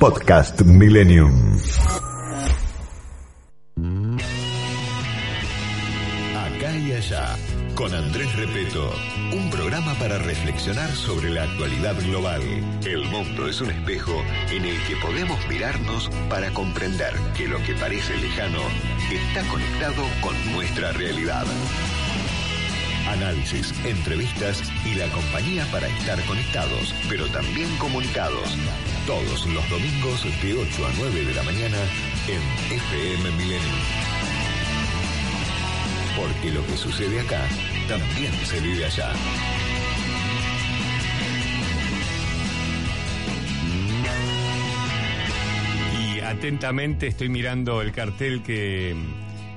Podcast Millennium. Acá y allá, con Andrés Repeto, un programa para reflexionar sobre la actualidad global. El mundo es un espejo en el que podemos mirarnos para comprender que lo que parece lejano está conectado con nuestra realidad. Análisis, entrevistas y la compañía para estar conectados, pero también comunicados. Todos los domingos de 8 a 9 de la mañana en FM Milenio. Porque lo que sucede acá también se vive allá. Y atentamente estoy mirando el cartel que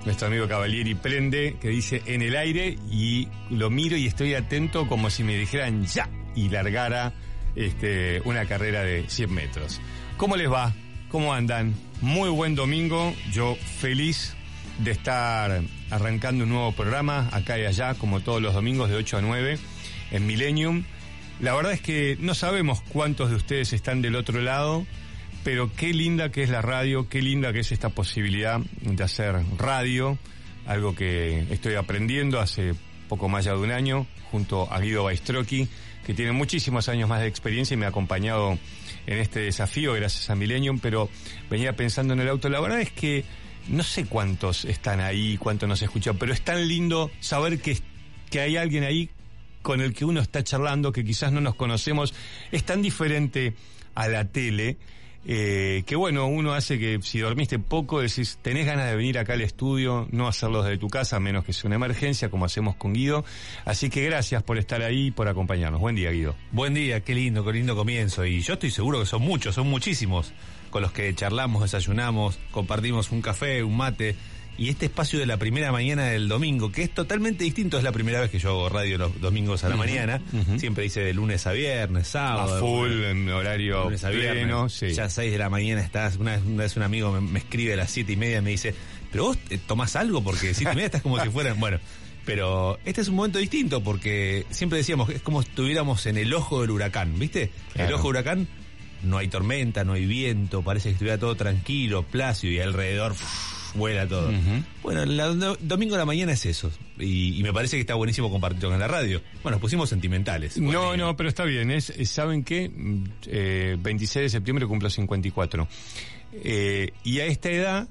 nuestro amigo Cavalieri prende, que dice en el aire, y lo miro y estoy atento como si me dijeran ya y largara este, una carrera de 100 metros. ¿Cómo les va? ¿Cómo andan? Muy buen domingo, yo feliz de estar arrancando un nuevo programa acá y allá, como todos los domingos de 8 a 9 en Millennium. La verdad es que no sabemos cuántos de ustedes están del otro lado, pero qué linda que es la radio, qué linda que es esta posibilidad de hacer radio, algo que estoy aprendiendo hace poco más ya de un año, junto a Guido Baistrochi, que tiene muchísimos años más de experiencia y me ha acompañado en este desafío gracias a Millennium, pero venía pensando en el auto. La verdad es que no sé cuántos están ahí, cuántos nos escuchan, pero es tan lindo saber que, que hay alguien ahí con el que uno está charlando, que quizás no nos conocemos. Es tan diferente a la tele. Eh, que bueno, uno hace que si dormiste poco, decís, tenés ganas de venir acá al estudio, no hacerlo desde tu casa, a menos que sea una emergencia, como hacemos con Guido. Así que gracias por estar ahí por acompañarnos. Buen día, Guido. Buen día, qué lindo, qué lindo comienzo. Y yo estoy seguro que son muchos, son muchísimos, con los que charlamos, desayunamos, compartimos un café, un mate. Y este espacio de la primera mañana del domingo, que es totalmente distinto, es la primera vez que yo hago radio los domingos a la mañana. Siempre dice de lunes a viernes, sábado. A full, en horario lunes a viernes. pleno, sí. Ya a 6 de la mañana estás. Una vez, una vez un amigo me, me escribe a las siete y media y me dice, ¿pero vos eh, tomás algo? Porque siete y media estás como si fueran. Bueno, pero este es un momento distinto porque siempre decíamos, es como si estuviéramos en el ojo del huracán, ¿viste? El ojo del huracán, no hay tormenta, no hay viento, parece que estuviera todo tranquilo, plácido y alrededor vuela todo. Bueno, do- domingo a la mañana es eso. Y, y me parece que está buenísimo compartirlo con la radio. Bueno, nos pusimos sentimentales. No, no, pero está bien. Es, es- ¿Saben qué? Mm, Eh, 26 de septiembre cumplo 54. Eh, y a esta edad,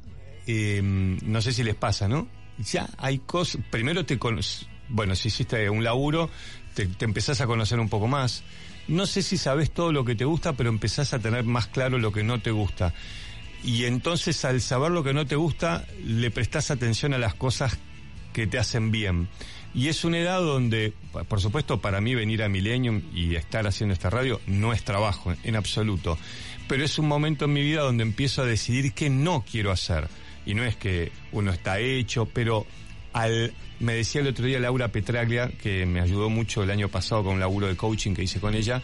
eh, no sé si les pasa, ¿no? Ya hay cosas. Primero te con- Bueno, si hiciste un laburo, te, te empezás a conocer un poco más. No sé si sabes todo lo que te gusta, pero empezás a tener más claro lo que no te gusta. Y entonces al saber lo que no te gusta, le prestás atención a las cosas que te hacen bien. Y es una edad donde, por supuesto, para mí venir a Millennium y estar haciendo esta radio no es trabajo, en absoluto. Pero es un momento en mi vida donde empiezo a decidir qué no quiero hacer. Y no es que uno está hecho, pero al, me decía el otro día Laura Petraglia, que me ayudó mucho el año pasado con un laburo de coaching que hice con ella,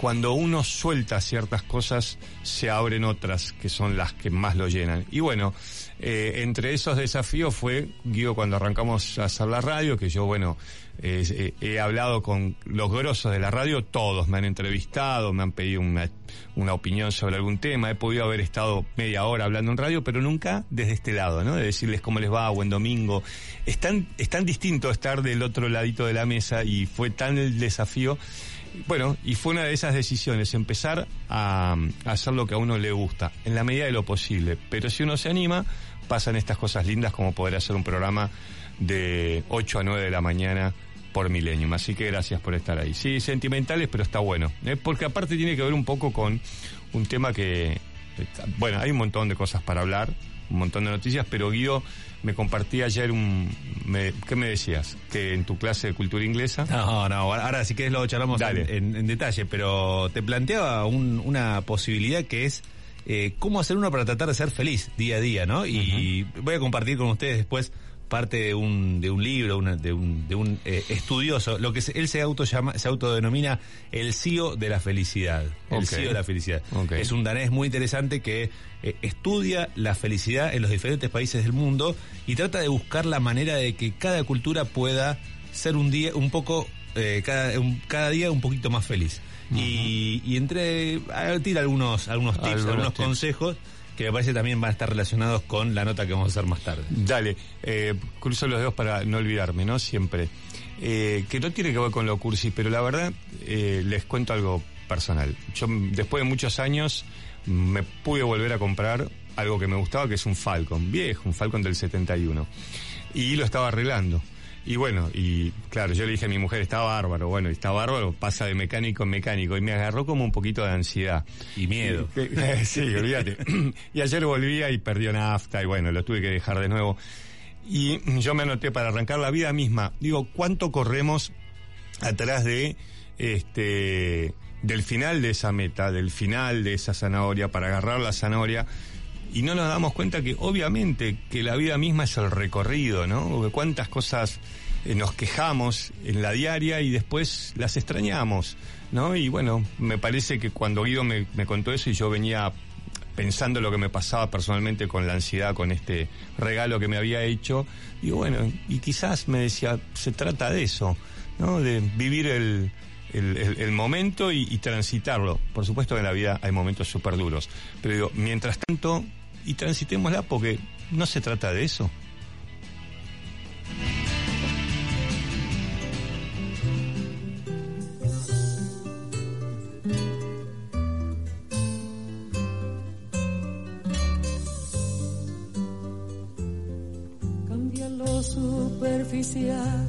cuando uno suelta ciertas cosas, se abren otras que son las que más lo llenan. Y bueno, eh, entre esos desafíos fue, Guido, cuando arrancamos a hacer la radio, que yo, bueno, eh, eh, he hablado con los grosos de la radio, todos me han entrevistado, me han pedido una, una opinión sobre algún tema, he podido haber estado media hora hablando en radio, pero nunca desde este lado, ¿no? De decirles cómo les va, buen domingo. Es tan, es tan distinto estar del otro ladito de la mesa y fue tan el desafío bueno, y fue una de esas decisiones, empezar a, hacer lo que a uno le gusta, en la medida de lo posible. Pero si uno se anima, pasan estas cosas lindas como poder hacer un programa de 8 a 9 de la mañana por Millennium. Así que gracias por estar ahí. Sí, sentimentales, pero está bueno. ¿eh? Porque aparte tiene que ver un poco con un tema que... Bueno, hay un montón de cosas para hablar, un montón de noticias, pero Guido me compartí ayer un... Me, ¿Qué me decías? Que en tu clase de cultura inglesa... No, no, ahora si querés lo charlamos Dale. en, en- en detalle, pero te planteaba un- una posibilidad que es eh, cómo hacer uno para tratar de ser feliz día a día, ¿no? Y voy a compartir con ustedes después parte de un, de un libro, una- de un, de un eh, estudioso, lo que se- él se auto llama, se autodenomina el CEO de la felicidad. El Ok. CEO de la felicidad. Es un danés muy interesante que eh, estudia la felicidad en los diferentes países del mundo y trata de buscar la manera de que cada cultura pueda ser un día un poco eh, cada, un- cada día un poquito más feliz. y, y entre tira algunos algunos tips, Algunos algunos, tips. consejos que me parece también van a estar relacionados con la nota que vamos a hacer más tarde. Dale, eh, cruzo los dedos para no olvidarme, ¿no? Siempre. Eh, que no tiene que ver con lo cursi, pero la verdad, eh, les cuento algo personal. Yo, después de muchos años, me pude volver a comprar algo que me gustaba, que es un Falcon, viejo, un Falcon del 71. Y lo estaba arreglando. Y bueno, y claro, yo le dije a mi mujer, está bárbaro, bueno, está bárbaro, pasa de mecánico en mecánico, y me agarró como un poquito de ansiedad. Y miedo. sí, olvídate. y ayer volvía y perdió nafta, y bueno, lo tuve que dejar de nuevo. Y yo me anoté para arrancar la vida misma. Digo, ¿cuánto corremos atrás de este del final de esa meta, del final de esa zanahoria, para agarrar la zanahoria? Y no nos damos cuenta que obviamente que la vida misma es el recorrido, ¿no? Porque cuántas cosas eh, nos quejamos en la diaria y después las extrañamos, ¿no? Y bueno, me parece que cuando Guido me, me contó eso y yo venía pensando lo que me pasaba personalmente con la ansiedad, con este regalo que me había hecho, digo, bueno, y quizás me decía, se trata de eso, ¿no? De vivir el, el, momento y, y transitarlo. Por supuesto que en la vida hay momentos súper duros, pero digo, mientras tanto, y transitémosla porque no se trata de eso. Cambia lo superficial,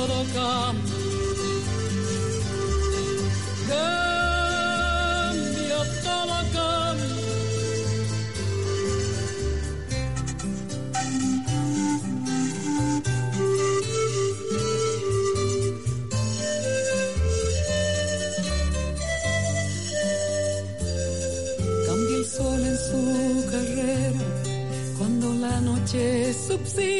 Todo cambia. Cambia todo cambia. Cambia el sol en su carrera cuando la noche subsiste.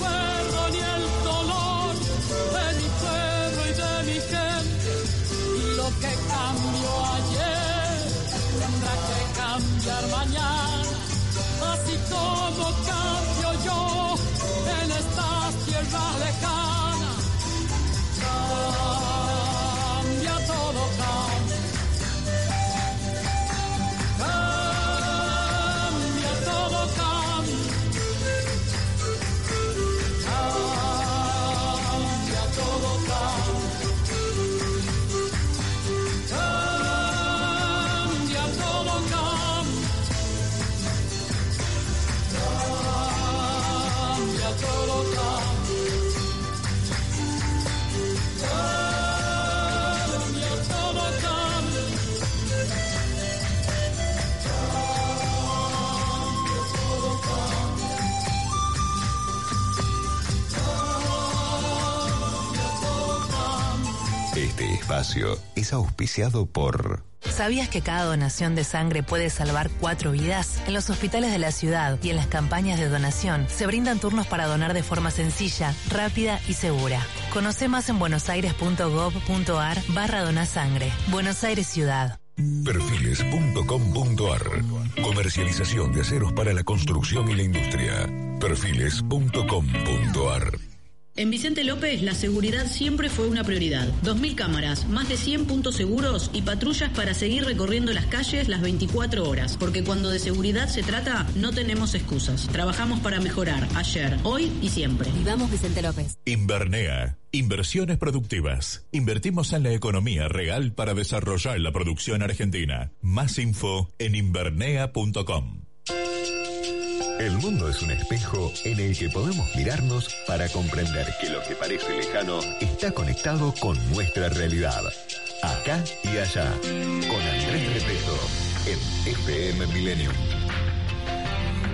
Ni espacio es auspiciado por ¿Sabías que cada donación de sangre puede salvar cuatro vidas? En los hospitales de la ciudad y en las campañas de donación se brindan turnos para donar de forma sencilla, rápida y segura. Conoce más en buenosaires.gov.ar barra donasangre. Buenos Aires Ciudad. Perfiles.com.ar Comercialización de aceros para la construcción y la industria. Perfiles.com.ar En Vicente López, la seguridad siempre fue una prioridad. 2.000 cámaras, más de 100 puntos seguros y patrullas para seguir recorriendo las calles las 24 horas. Porque cuando de seguridad se trata, no tenemos excusas. Trabajamos para mejorar ayer, hoy y siempre. Vivamos Vicente López. Invernea. Inversiones productivas. Invertimos en la economía real para desarrollar la producción argentina. Más info en invernea.com. El mundo es un espejo en el que podemos mirarnos para comprender que lo que parece lejano está conectado con nuestra realidad. Acá y allá. Con Andrés Repeto en FM Millennium.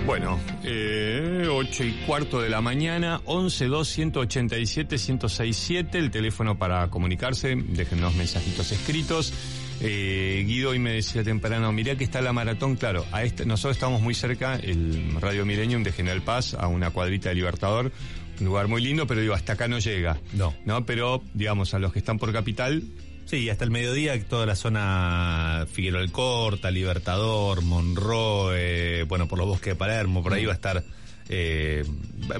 Bueno, eh, 8 y cuarto de la mañana, 11 2 187 1067, el teléfono para comunicarse, déjenos mensajitos escritos. Eh, Guido hoy me decía temprano, mirá que está la maratón, claro, a este, nosotros estamos muy cerca, el Radio Millennium de General Paz, a una cuadrita de Libertador, un lugar muy lindo, pero digo, hasta acá no llega. No. No, pero digamos, a los que están por capital, Sí, hasta el mediodía toda la zona Figueroa Alcorta, Libertador, Monroe, bueno, por los bosques de Palermo, por ahí va a estar... eh,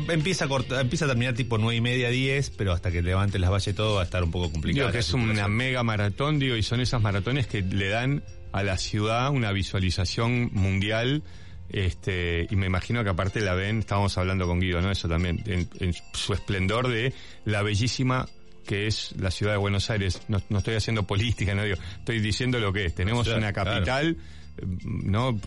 empieza a cortar, empieza a terminar tipo nueve y media, 10, pero hasta que levante las valles todo va a estar un poco complicado. Digo que es una mega maratón, digo, y son esas maratones que le dan a la ciudad una visualización mundial. Este, y me imagino que aparte la ven, estábamos hablando con Guido, ¿no? Eso también, en, en su esplendor de la bellísima que es la ciudad de Buenos Aires. No, no estoy haciendo política, no digo, estoy diciendo lo que es. Tenemos Claro, una capital, eh, ¿no?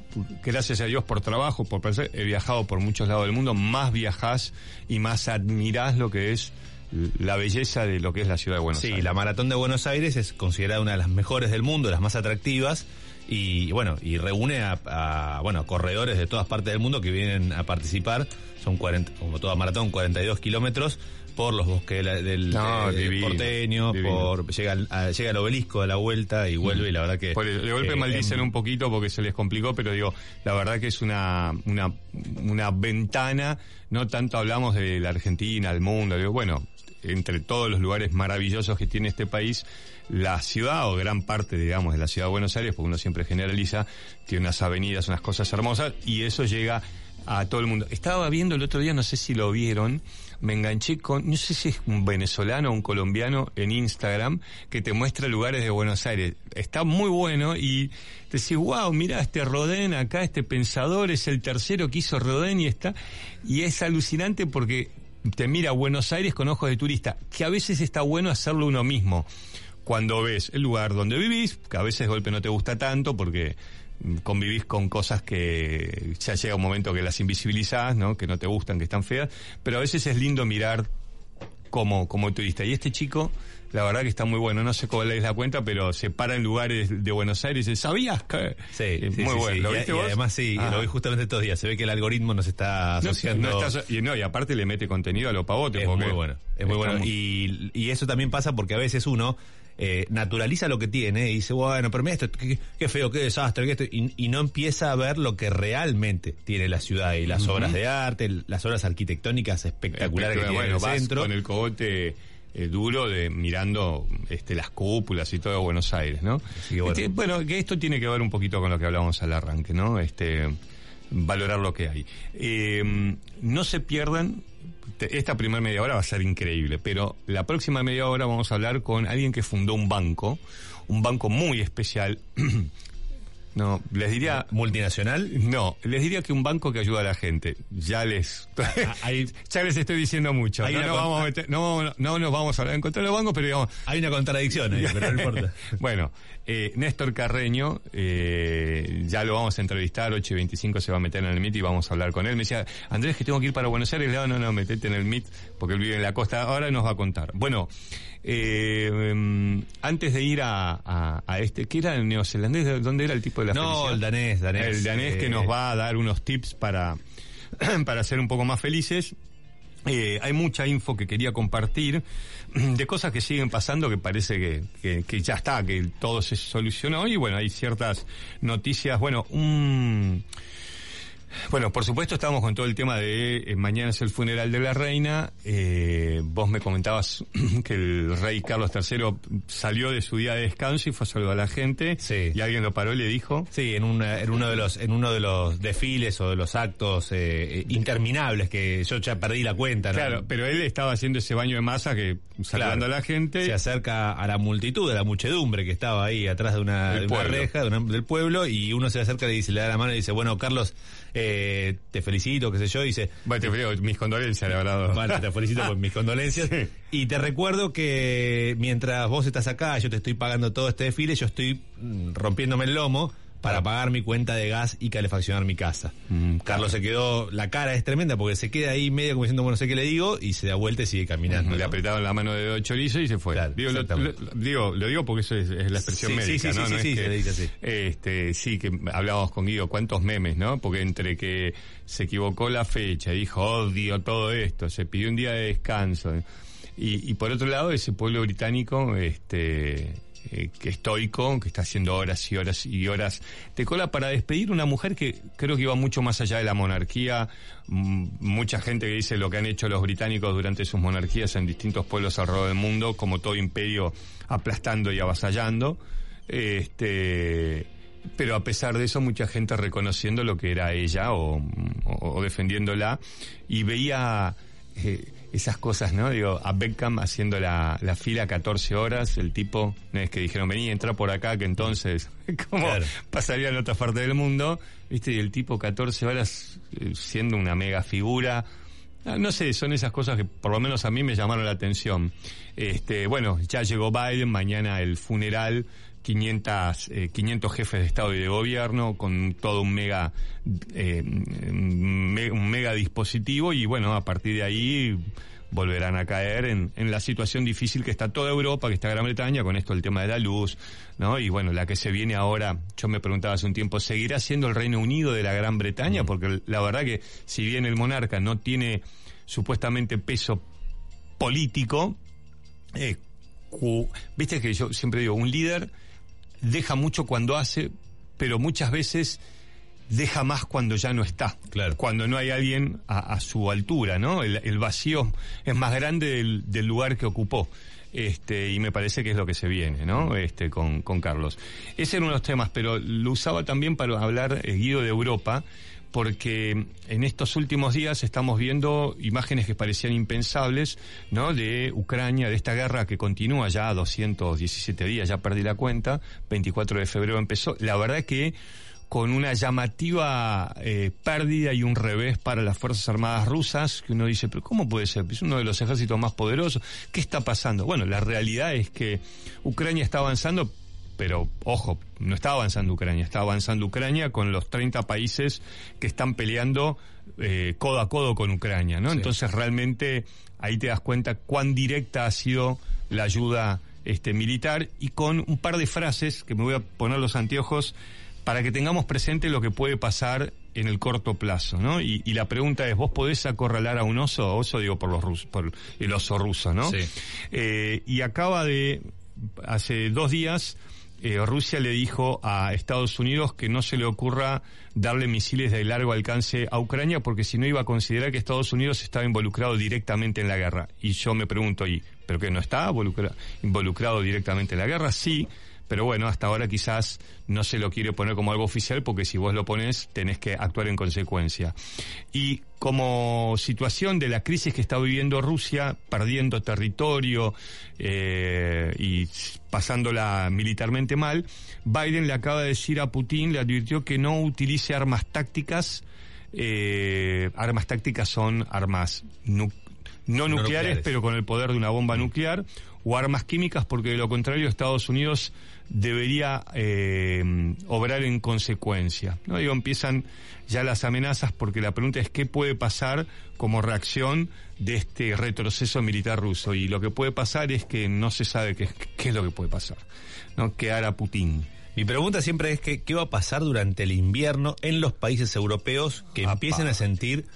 Gracias a Dios por trabajo, por placer, he viajado por muchos lados del mundo, más viajás y más admirás lo que es la belleza de lo que es la ciudad de Buenos sí, Aires. la maratón de Buenos Aires es considerada una de las mejores del mundo, las más atractivas. Y bueno, y reúne a, a, bueno, corredores de todas partes del mundo que vienen a participar. Son 40, como toda maratón, 42 kilómetros por los bosques de la- del No, eh, divino, porteño, divino. por llega al, a- llega al obelisco de la vuelta y vuelve y la verdad que Por el- de golpe eh, maldicen em, un poquito porque se les complicó, pero digo, la verdad que es una, una, una ventana, no tanto hablamos de la Argentina, el mundo, digo, bueno, entre todos los lugares maravillosos que tiene este país, la ciudad o gran parte, digamos, de la ciudad de Buenos Aires, porque uno siempre generaliza, tiene unas avenidas, unas cosas hermosas, y eso llega a todo el mundo. Estaba viendo el otro día, no sé si lo vieron, me enganché con, no sé si es un venezolano o un colombiano en Instagram que te muestra lugares de Buenos Aires. Está muy bueno y te decís, wow, mira este Rodén acá, este pensador es el tercero que hizo Rodén y está. Y es alucinante porque te mira Buenos Aires con ojos de turista, que a veces está bueno hacerlo uno mismo. Cuando ves el lugar donde vivís, que a veces golpe no te gusta tanto porque mm, convivís con cosas que ya llega un momento que las invisibilizás, ¿no? Que no te gustan, que están feas, pero a veces es lindo mirar como, como turista. Y este chico, la verdad que está muy bueno, no sé cómo le des la cuenta, pero se para en lugares de Buenos Aires y ¿sabías que? Sí, Eh, sí, muy sí, bueno. sí. ¿Lo Y- viste y, vos? además sí, lo vi justamente estos días. Se ve que el algoritmo nos está asociando. no está aso- y, no, y aparte le mete contenido a lo pavote. Es muy bueno, es muy bueno. muy- Y, y eso también pasa porque a veces uno eh, naturaliza lo que tiene y dice, bueno, pero mira esto, qué, qué feo, qué desastre, qué esto, y, y no empieza a ver lo que realmente tiene la ciudad y las obras de arte, las obras arquitectónicas espectaculares que tiene bueno, el centro. con el cogote eh, duro de mirando este, las cúpulas y todo de Buenos Aires, ¿no? que bueno. Este, bueno, que esto tiene que ver un poquito con lo que hablábamos al arranque, ¿no? Este, valorar lo que hay. Eh, no se pierdan. te- Esta primera media hora va a ser increíble, pero la próxima media hora vamos a hablar con alguien que fundó un banco, un banco muy especial. No, les diría... ¿Multinacional? No, les diría que un banco que ayuda a la gente. Ya les... ya les estoy diciendo mucho. Hay No, con- vamos a meter- no, no nos vamos a hablar en contra de los bancos, pero digamos... Hay una contradicción ahí, pero no importa. bueno, eh, Néstor Carreño, eh, ya lo vamos a entrevistar, 8 y 25 se va a meter en el MIT y vamos a hablar con él. Me decía, Andrés, que tengo que ir para Buenos Aires. Le digo, no, no, metete en el MIT, porque él vive en la costa. Ahora nos va a contar. Bueno, eh, em, antes de ir a, a- a este, ¿qué era el neozelandés? ¿De ¿Dónde era el tipo de la No, felicidad? el danés, danés. El danés que Eh, nos va a dar unos tips para, para ser un poco más felices. Eh, hay mucha info que quería compartir de cosas que siguen pasando que parece que, que, que ya está, que todo se solucionó y bueno, hay ciertas noticias. Bueno, un... Bueno, por supuesto estamos con todo el tema de eh, mañana es el funeral de la reina. Eh, vos me comentabas que el rey Carlos III salió de su día de descanso y fue a saludar a la gente. Y alguien lo paró y le dijo. Sí, en, una, en uno de los en uno de los desfiles o de los actos eh, eh, interminables que yo ya perdí la cuenta. ¿no? Claro, pero él estaba haciendo ese baño de masa que saludando Claro. a la gente. Se acerca a la multitud, a la muchedumbre que estaba ahí atrás de una, de una reja de una- del pueblo y uno se acerca y le dice, le da la mano y dice, bueno, Carlos, eh, te felicito, qué sé yo, dice... Bueno, te felicito, mis condolencias, la verdad. Te felicito por mis condolencias. Y te recuerdo que mientras vos estás acá, yo te estoy pagando todo este desfile, yo estoy mm, rompiéndome el lomo para pagar mi cuenta de gas y calefaccionar mi casa. Carlos se quedó, la cara es tremenda porque se queda ahí medio como diciendo, bueno, no sé qué le digo, y se da vuelta y sigue caminando. Le ¿no? apretaron la mano de chorizo y se fue. digo, lo, digo, lo digo porque eso es, es la expresión Sí, médica, sí, ¿no? sí, No sí, es sí, que- le dice así. Este, sí, que hablábamos con Guido, cuántos memes, ¿no? Porque entre que se equivocó la fecha, dijo, odio todo esto, se pidió un día de descanso. Y, y por otro lado, ese pueblo británico, este, eh, estoico, que está haciendo horas y horas y horas de cola para despedir una mujer que creo que iba mucho más allá de la monarquía. Mm, Mucha gente que dice lo que han hecho los británicos durante sus monarquías en distintos pueblos alrededor del mundo, como todo imperio aplastando y avasallando. Este, pero a pesar de eso, mucha gente reconociendo lo que era ella o, o- o defendiéndola y veía eh, esas cosas, ¿no? Digo, a Beckham haciendo la, la fila 14 horas, el tipo, no es que dijeron, vení, entra por acá, que entonces, como Claro. pasaría en otra parte del mundo, ¿viste? Y el tipo 14 horas eh, siendo una mega figura. Ah, No sé, son esas cosas que por lo menos a mí me llamaron la atención. Este, bueno, ya llegó Biden, mañana el funeral, 500, eh, 500 jefes de Estado y de Gobierno con todo un mega, eh, me- un mega dispositivo y bueno, a partir de ahí volverán a caer en, en la situación difícil que está toda Europa, que está Gran Bretaña, con esto el tema de la luz, ¿no? Y bueno, la que se viene ahora, yo me preguntaba hace un tiempo, ¿seguirá siendo el Reino Unido de la Gran Bretaña? Porque la verdad que si bien el monarca no tiene supuestamente peso político, eh, viste que yo siempre digo, un líder deja mucho cuando hace, pero muchas veces deja más cuando ya no está. Claro. Cuando no hay alguien a, a su altura, ¿no? El, el vacío es más grande del, del lugar que ocupó. Este, y me parece que es lo que se viene, ¿no? Este, con, con Carlos. Ese era uno de los temas, pero lo usaba también para hablar, eh, Guido, de Europa, porque en estos últimos días estamos viendo imágenes que parecían impensables, ¿no? De Ucrania, de esta guerra que continúa ya a 217 días, ya perdí la cuenta, 24 de febrero empezó. La verdad que con una llamativa eh, pérdida y un revés para las Fuerzas Armadas rusas, que uno dice, pero ¿cómo puede ser? Es uno de los ejércitos más poderosos. ¿Qué está pasando? Bueno, la realidad es que Ucrania está avanzando, pero ojo, no está avanzando Ucrania, está avanzando Ucrania con los 30 países que están peleando eh, codo a codo con Ucrania, ¿no? Sí. Entonces realmente ahí te das cuenta cuán directa ha sido la ayuda este, militar y con un par de frases que me voy a poner los anteojos para que tengamos presente lo que puede pasar en el corto plazo, ¿no? Y, y la pregunta es, ¿vos podés acorralar a un oso? Oso digo por los rusos, por el oso ruso, ¿no? Sí. Eh, y acaba de hace dos días eh, Rusia le dijo a Estados Unidos que no se le ocurra darle misiles de largo alcance a Ucrania porque si no iba a considerar que Estados Unidos estaba involucrado directamente en la guerra. Y yo me pregunto, ¿y pero que no está involucra- involucrado directamente en la guerra? Sí, pero bueno, hasta ahora quizás no se lo quiere poner como algo oficial porque si vos lo pones tenés que actuar en consecuencia. Y como situación de la crisis que está viviendo Rusia, perdiendo territorio eh, y pasándola militarmente mal, Biden le acaba de decir a Putin, le advirtió que no utilice armas tácticas. eh, armas tácticas son armas nu- no, No nucleares, nucleares. pero con el poder de una bomba nuclear, o armas químicas, porque de lo contrario Estados Unidos debería eh, obrar en consecuencia. ¿no? Digo, empiezan ya las amenazas porque la pregunta es qué puede pasar como reacción de este retroceso militar ruso. Y lo que puede pasar es que no se sabe qué, qué es lo que puede pasar. ¿no? ¿Qué hará Putin? Mi pregunta siempre es que, qué va a pasar durante el invierno en los países europeos que empiecen a sentir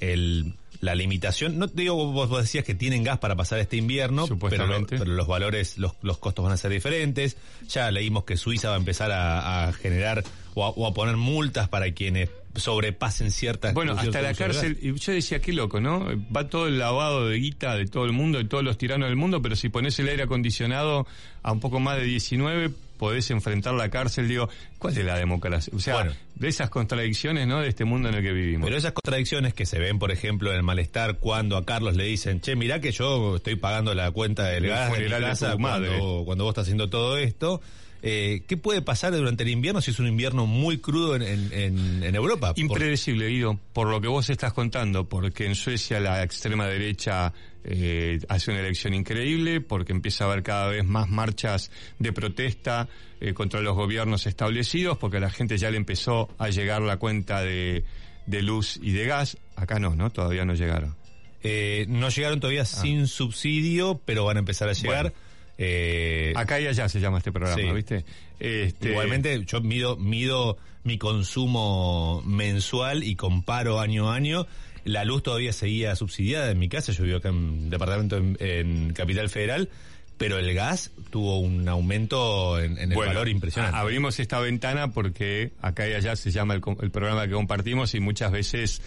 el, la limitación. No te digo, vos, vos decías que tienen gas para pasar este invierno, pero, lo- pero los valores, los, los costos van a ser diferentes. Ya leímos que Suiza va a empezar a, a generar o a, o a poner multas para quienes sobrepasen ciertas Bueno, hasta la cárcel, y yo decía, qué loco, ¿no? Va todo el lavado de guita de todo el mundo, de todos los tiranos del mundo, pero si pones el aire acondicionado a un poco más de 19, podés enfrentar la cárcel, digo, ¿cuál es la democracia? O sea, de esas contradicciones, ¿no? De este mundo en el que vivimos. Pero esas contradicciones que se ven, por ejemplo, en el malestar cuando a Carlos le dicen, che, mirá que yo estoy pagando la cuenta del El gas de de casa cuando, cuando vos estás haciendo todo esto. Eh, ¿Qué puede pasar durante el invierno si es un invierno muy crudo en, en- en- Europa? Impredecible, Guido, por lo que vos estás contando, porque en Suecia la extrema derecha eh, hace una elección increíble, porque empieza a haber cada vez más marchas de protesta eh, contra los gobiernos establecidos, porque a la gente ya le empezó a llegar la cuenta de, de luz y de gas. Acá no, ¿no? Todavía no llegaron. Eh, no llegaron todavía sin subsidio, pero van a empezar a llegar. Bueno. Eh, Acá y allá se llama este programa, Sí. ¿viste? Este, Igualmente, yo mido, mido mi consumo mensual y comparo año a año. La luz todavía seguía subsidiada en mi casa. Yo vivo acá en departamento en, en Capital Federal. Pero el gas tuvo un aumento en, en el Bueno, valor impresionante. Abrimos esta ventana porque acá y allá se llama el, el programa que compartimos y muchas veces,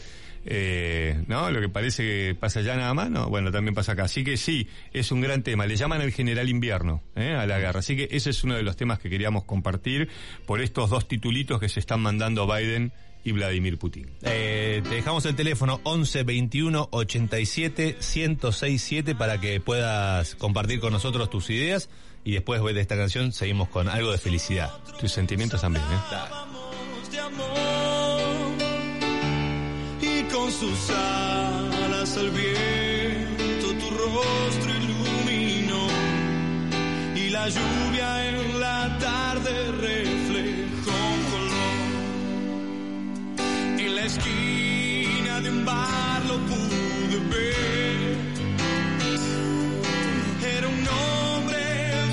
eh, ¿no? Lo que parece que pasa allá nada más, ¿no? Bueno, también pasa acá. Así que sí, es un gran tema. Le llaman el general invierno, ¿eh? A la guerra. Así que ese es uno de los temas que queríamos compartir por estos dos titulitos que se están mandando Biden y Vladimir Putin. Eh, te dejamos el teléfono 11 21 87 1067 para que puedas compartir con nosotros tus ideas y después de esta canción seguimos con algo de felicidad. Tus sentimientos también, ¿eh? de amor y con sus alas al viento tu rostro iluminó y la lluvia en la tarde reflejó la esquina de un bar lo pude ver era un hombre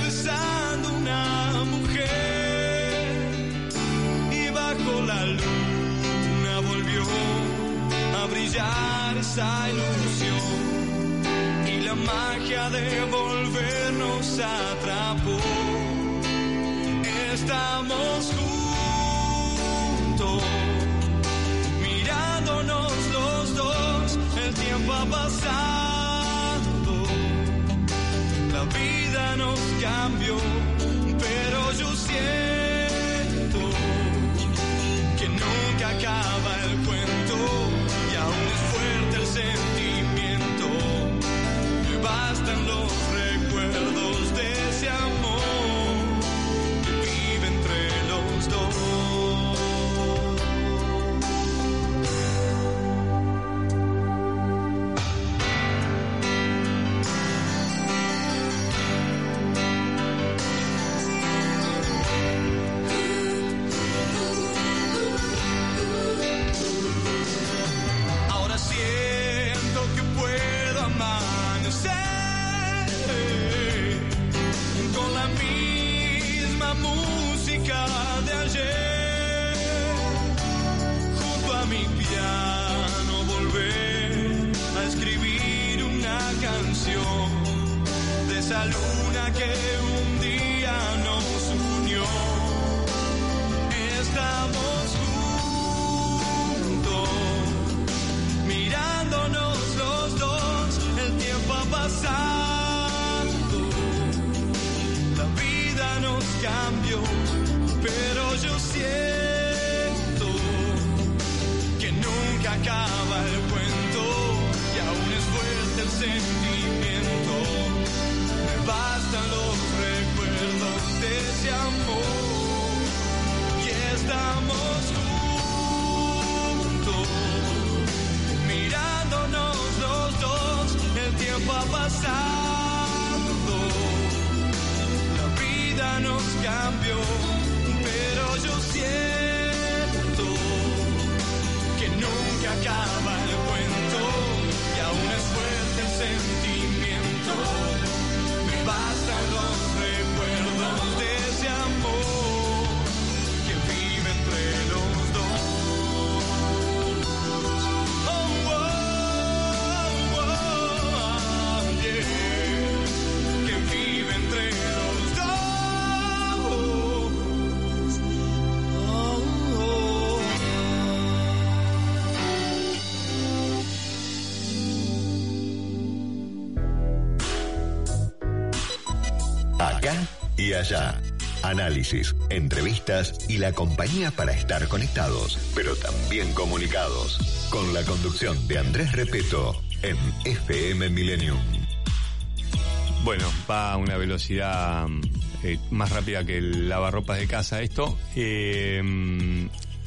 besando una mujer y bajo la luna volvió a brillar esa ilusión y la magia de volvernos atrapó. Estamos juntos, los dos, el tiempo ha pasado, la vida nos cambió, pero yo siento que nunca acaba cambió, pero yo siento allá. Análisis, entrevistas y la compañía para estar conectados, pero también comunicados. Con la conducción de Andrés Repeto en FM Millennium. Bueno, va a una velocidad eh, más rápida que el lavarropas de casa esto. Eh,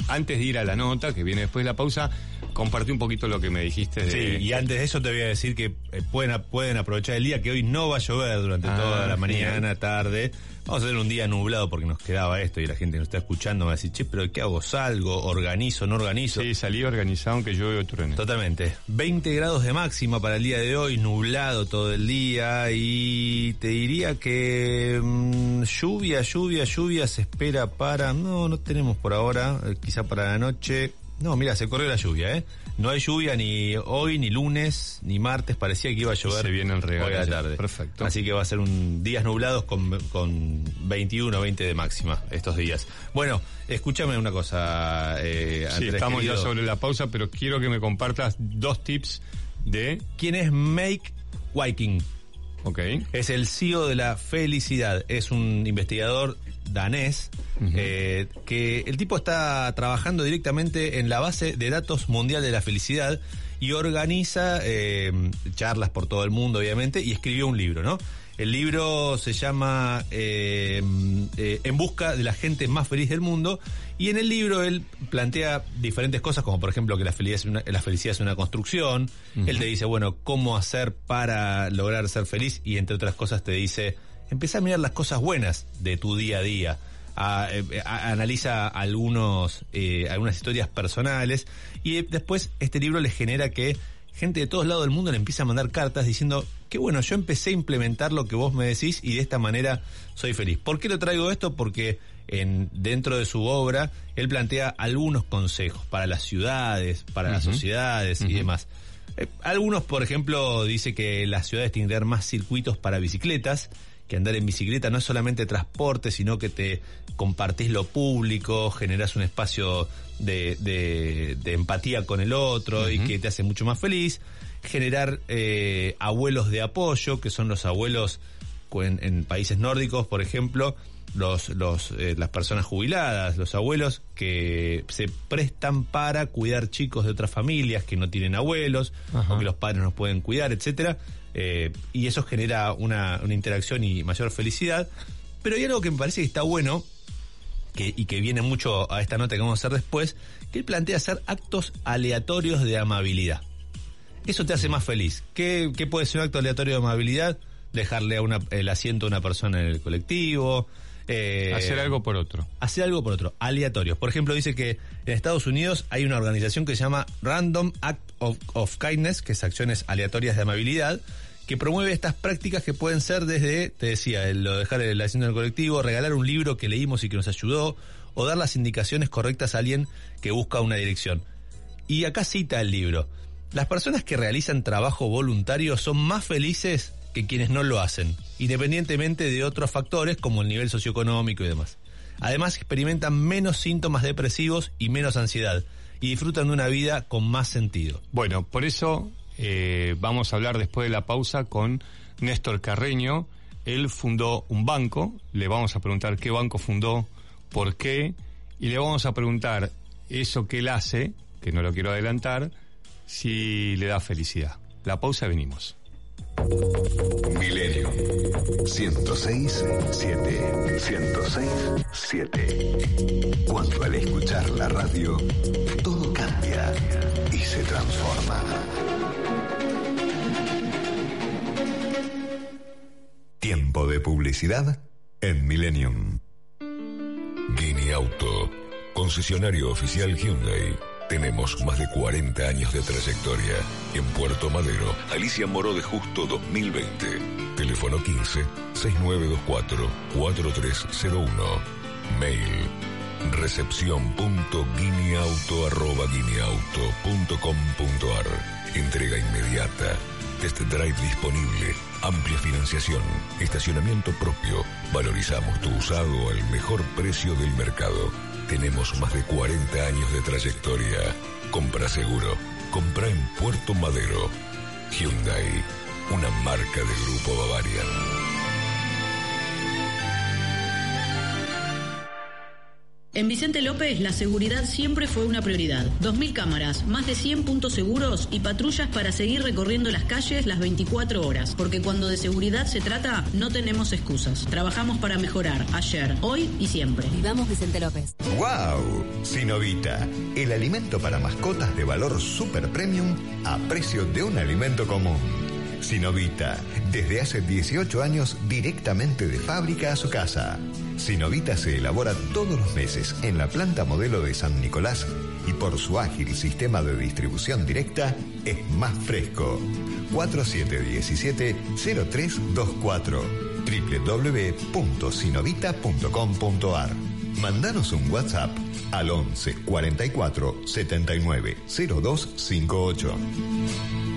antes de ir a la nota, que viene después de la pausa, compartí un poquito lo que me dijiste de... Sí, y antes de eso te voy a decir que eh, pueden, pueden aprovechar el día, que hoy no va a llover durante Ah, toda la mañana, tarde. Vamos a tener un día nublado porque nos quedaba esto y la gente que nos está escuchando va a decir, che, pero ¿qué hago? ¿Salgo? ¿Organizo? ¿No organizo? Sí, salí organizado aunque llueve o truene. Totalmente. 20 grados de máxima para el día de hoy, nublado todo el día y te diría que mm, lluvia, lluvia, lluvia se espera para... No, no tenemos por ahora, eh, quizá para la noche. No, mira, se corrió la lluvia, ¿eh? No hay lluvia ni hoy, ni lunes, ni martes, parecía que iba a llover Se viene el regalo hoy a la tarde. Perfecto. Así que va a ser un días nublados con, con 21 20 de máxima estos días. Bueno, escúchame una cosa, eh, Sí, estamos ya sobre la pausa, pero quiero que me compartas dos tips de... ¿Quién es Make Viking? Es el CEO de la felicidad. Es un investigador danés eh, que el tipo está trabajando directamente en la base de datos mundial de la felicidad y organiza eh, charlas por todo el mundo, obviamente, y escribió un libro, ¿no? El libro se llama eh, eh, En busca de la gente más feliz del mundo y en el libro él plantea diferentes cosas como por ejemplo que la felicidad es una, la felicidad es una construcción. Él te dice, bueno, cómo hacer para lograr ser feliz y entre otras cosas te dice, empezá a mirar las cosas buenas de tu día a día. A- eh, a- analiza algunos, eh, algunas historias personales y eh, después este libro le genera que gente de todos lados del mundo le empieza a mandar cartas diciendo que bueno, yo empecé a implementar lo que vos me decís y de esta manera soy feliz. ¿Por qué lo traigo esto? Porque en, dentro de su obra él plantea algunos consejos para las ciudades, para las sociedades y demás. Eh, algunos, por ejemplo, dice que las ciudades tienen que tener más circuitos para bicicletas, que andar en bicicleta no es solamente transporte, sino que te compartís lo público, generás un espacio de, de- de empatía con el otro y que te hace mucho más feliz. Generar eh, abuelos de apoyo, que son los abuelos en países nórdicos, por ejemplo, los, los, eh, las personas jubiladas, los abuelos que se prestan para cuidar chicos de otras familias que no tienen abuelos Ajá. o que los padres no pueden cuidar, etcétera. Eh, y eso genera una, una interacción y mayor felicidad. Pero hay algo que me parece que está bueno que, y que viene mucho a esta nota que vamos a hacer después, que él plantea hacer actos aleatorios de amabilidad. Eso te hace más feliz. ¿Qué, qué puede ser un acto aleatorio de amabilidad? Dejarle a una, el asiento a una persona en el colectivo. Eh, Hacer algo por otro. hacer algo por otro, aleatorios. Por ejemplo, dice que en Estados Unidos hay una organización que se llama Random Act of, of Kindness, que es acciones aleatorias de amabilidad, que promueve estas prácticas que pueden ser desde, te decía, el- lo de dejar el asiento en el colectivo, regalar un libro que leímos y que nos ayudó, o dar las indicaciones correctas a alguien que busca una dirección. Y acá cita el libro. Las personas que realizan trabajo voluntario son más felices que quienes no lo hacen, independientemente de otros factores como el nivel socioeconómico y demás. Además experimentan menos síntomas depresivos y menos ansiedad y disfrutan de una vida con más sentido. Bueno, por eso eh, vamos a hablar después de la pausa con Néstor Carreño. Él fundó un banco, le vamos a preguntar qué banco fundó, por qué, y le vamos a preguntar eso que él hace, que no lo quiero adelantar, si le da felicidad. La pausa venimos. Milenio 106 7 106 7 Cuando al escuchar la radio todo cambia y se transforma. Tiempo de publicidad en Millennium. Guinea Auto, concesionario oficial Hyundai. Tenemos más de 40 años de trayectoria. En Puerto Madero, Alicia Moró de Justo 2020. Teléfono 15 6924 4301. Mail recepción.guineauto.com.ar. Entrega inmediata. Test drive disponible. Amplia financiación. Estacionamiento propio. Valorizamos tu usado al mejor precio del mercado. Tenemos más de 40 años de trayectoria. Compra seguro. Compra en Puerto Madero. Hyundai. Una marca del Grupo Bavarian. En Vicente López, la seguridad siempre fue una prioridad. 2.000 cámaras, más de 100 puntos seguros y patrullas para seguir recorriendo las calles las 24 horas. Porque cuando de seguridad se trata, no tenemos excusas. Trabajamos para mejorar ayer, hoy y siempre. Vivamos Vicente López. ¡Wow! Sinovita, el alimento para mascotas de valor super premium a precio de un alimento común. Sinovita, desde hace 18 años directamente de fábrica a su casa. Sinovita se elabora todos los meses en la planta modelo de San Nicolás y por su ágil sistema de distribución directa es más fresco. 4717-0324 www.sinovita.com.ar Mandanos un WhatsApp al 11 44 79 0258.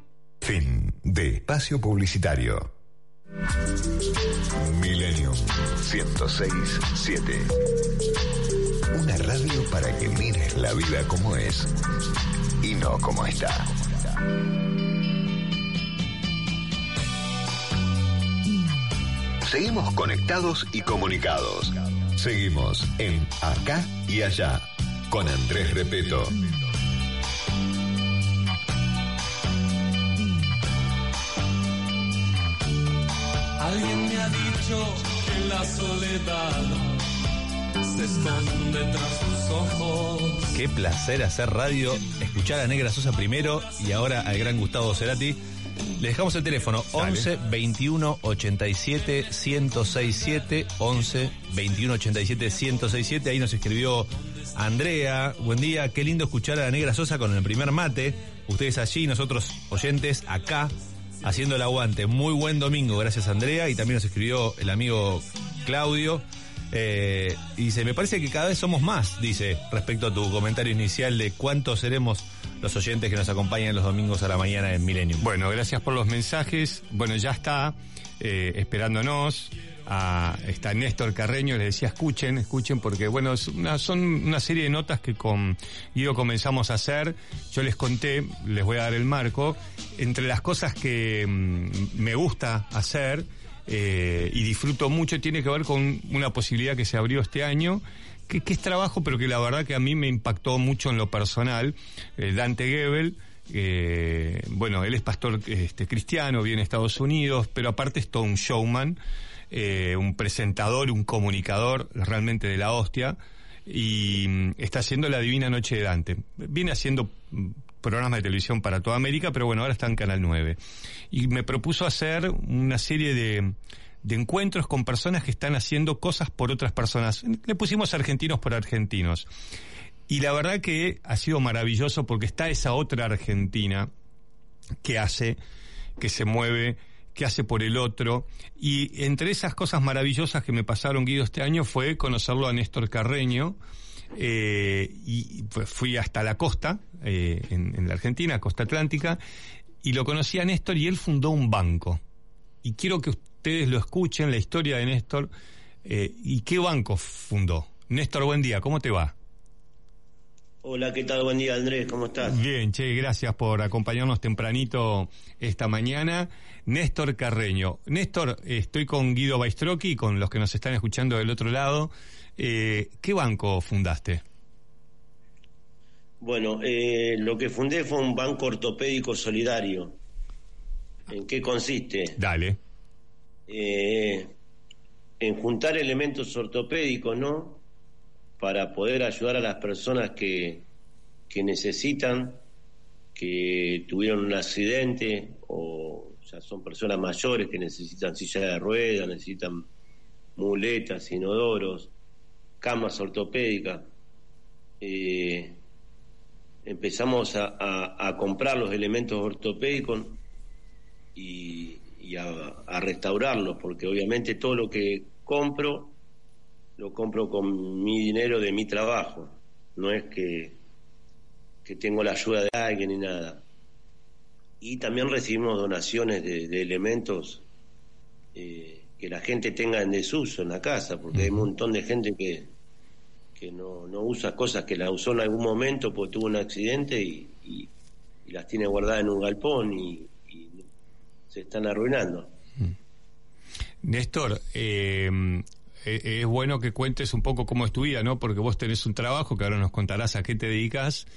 Fin de espacio publicitario. Millennium 106.7 Una radio para que mires la vida como es y no como está. Seguimos conectados y comunicados. Seguimos en Acá y Allá con Andrés Repeto. Alguien me ha dicho que la soledad se esconde tras tus ojos. Qué placer hacer radio, escuchar a Negra Sosa primero y ahora al gran Gustavo Cerati. Le dejamos el teléfono 11 21 87 1067 11 21 87 1067 ahí nos escribió Andrea, buen día, qué lindo escuchar a la Negra Sosa con el primer mate. Ustedes allí, nosotros oyentes acá haciendo el aguante. Muy buen domingo, gracias Andrea. Y también nos escribió el amigo Claudio. Eh, y dice, me parece que cada vez somos más, dice, respecto a tu comentario inicial de cuántos seremos los oyentes que nos acompañan los domingos a la mañana en Millennium. Bueno, gracias por los mensajes. Bueno, ya está eh, esperándonos. A, está Néstor Carreño, le decía escuchen, escuchen, porque bueno, son una serie de notas que con Guido comenzamos a hacer. Yo les conté, les voy a dar el marco, entre las cosas que mm, me gusta hacer eh, y disfruto mucho, tiene que ver con una posibilidad que se abrió este año, que, que es trabajo, pero que la verdad que a mí me impactó mucho en lo personal. Eh, Dante Gebel, eh, bueno, él es pastor este, cristiano, viene a Estados Unidos, pero aparte es todo un showman, eh, un presentador, un comunicador realmente de la hostia, y mm, está haciendo la Divina Noche de Dante. Viene haciendo mm, programas de televisión para toda América, pero bueno, ahora está en Canal 9. Y me propuso hacer una serie de, de encuentros con personas que están haciendo cosas por otras personas. Le pusimos argentinos por argentinos. Y la verdad que ha sido maravilloso porque está esa otra Argentina que hace, que se mueve, que hace por el otro. Y entre esas cosas maravillosas que me pasaron, Guido, este año fue conocerlo a Néstor Carreño. Eh, y fui hasta la costa, eh, en, la Argentina, costa atlántica, y lo conocí a Néstor y él fundó un banco. Y quiero que ustedes lo escuchen, la historia de Néstor. Eh, ¿Y qué banco fundó? Néstor, buen día, ¿cómo te va? Hola, ¿qué tal? Buen día, Andrés, ¿cómo estás? Bien, che, gracias por acompañarnos tempranito esta mañana. Néstor Carreño. Néstor, estoy con Guido Baistroqui, con los que nos están escuchando del otro lado. Eh, ¿Qué banco fundaste? Bueno, eh, lo que fundé fue un banco ortopédico solidario. ¿En qué consiste? Dale. Eh, en juntar elementos ortopédicos, ¿no? Para poder ayudar a las personas que, que necesitan, que tuvieron un accidente o ya son personas mayores que necesitan silla de ruedas, necesitan muletas, inodoros, camas ortopédicas. Eh, empezamos a, comprar los elementos ortopédicos y, a, a, restaurarlos, porque obviamente todo lo que compro lo compro con mi dinero de mi trabajo, no es que, que tengo la ayuda de alguien ni nada. Y también recibimos donaciones de, elementos eh, que la gente tenga en desuso en la casa, porque hay un montón de gente que, que no, no usa cosas que la usó en algún momento porque tuvo un accidente y, las tiene guardadas en un galpón y, se están arruinando. Néstor, eh, eh, es bueno que cuentes un poco cómo es tu vida, ¿no? Porque vos tenés un trabajo que ahora nos contarás a qué te dedicas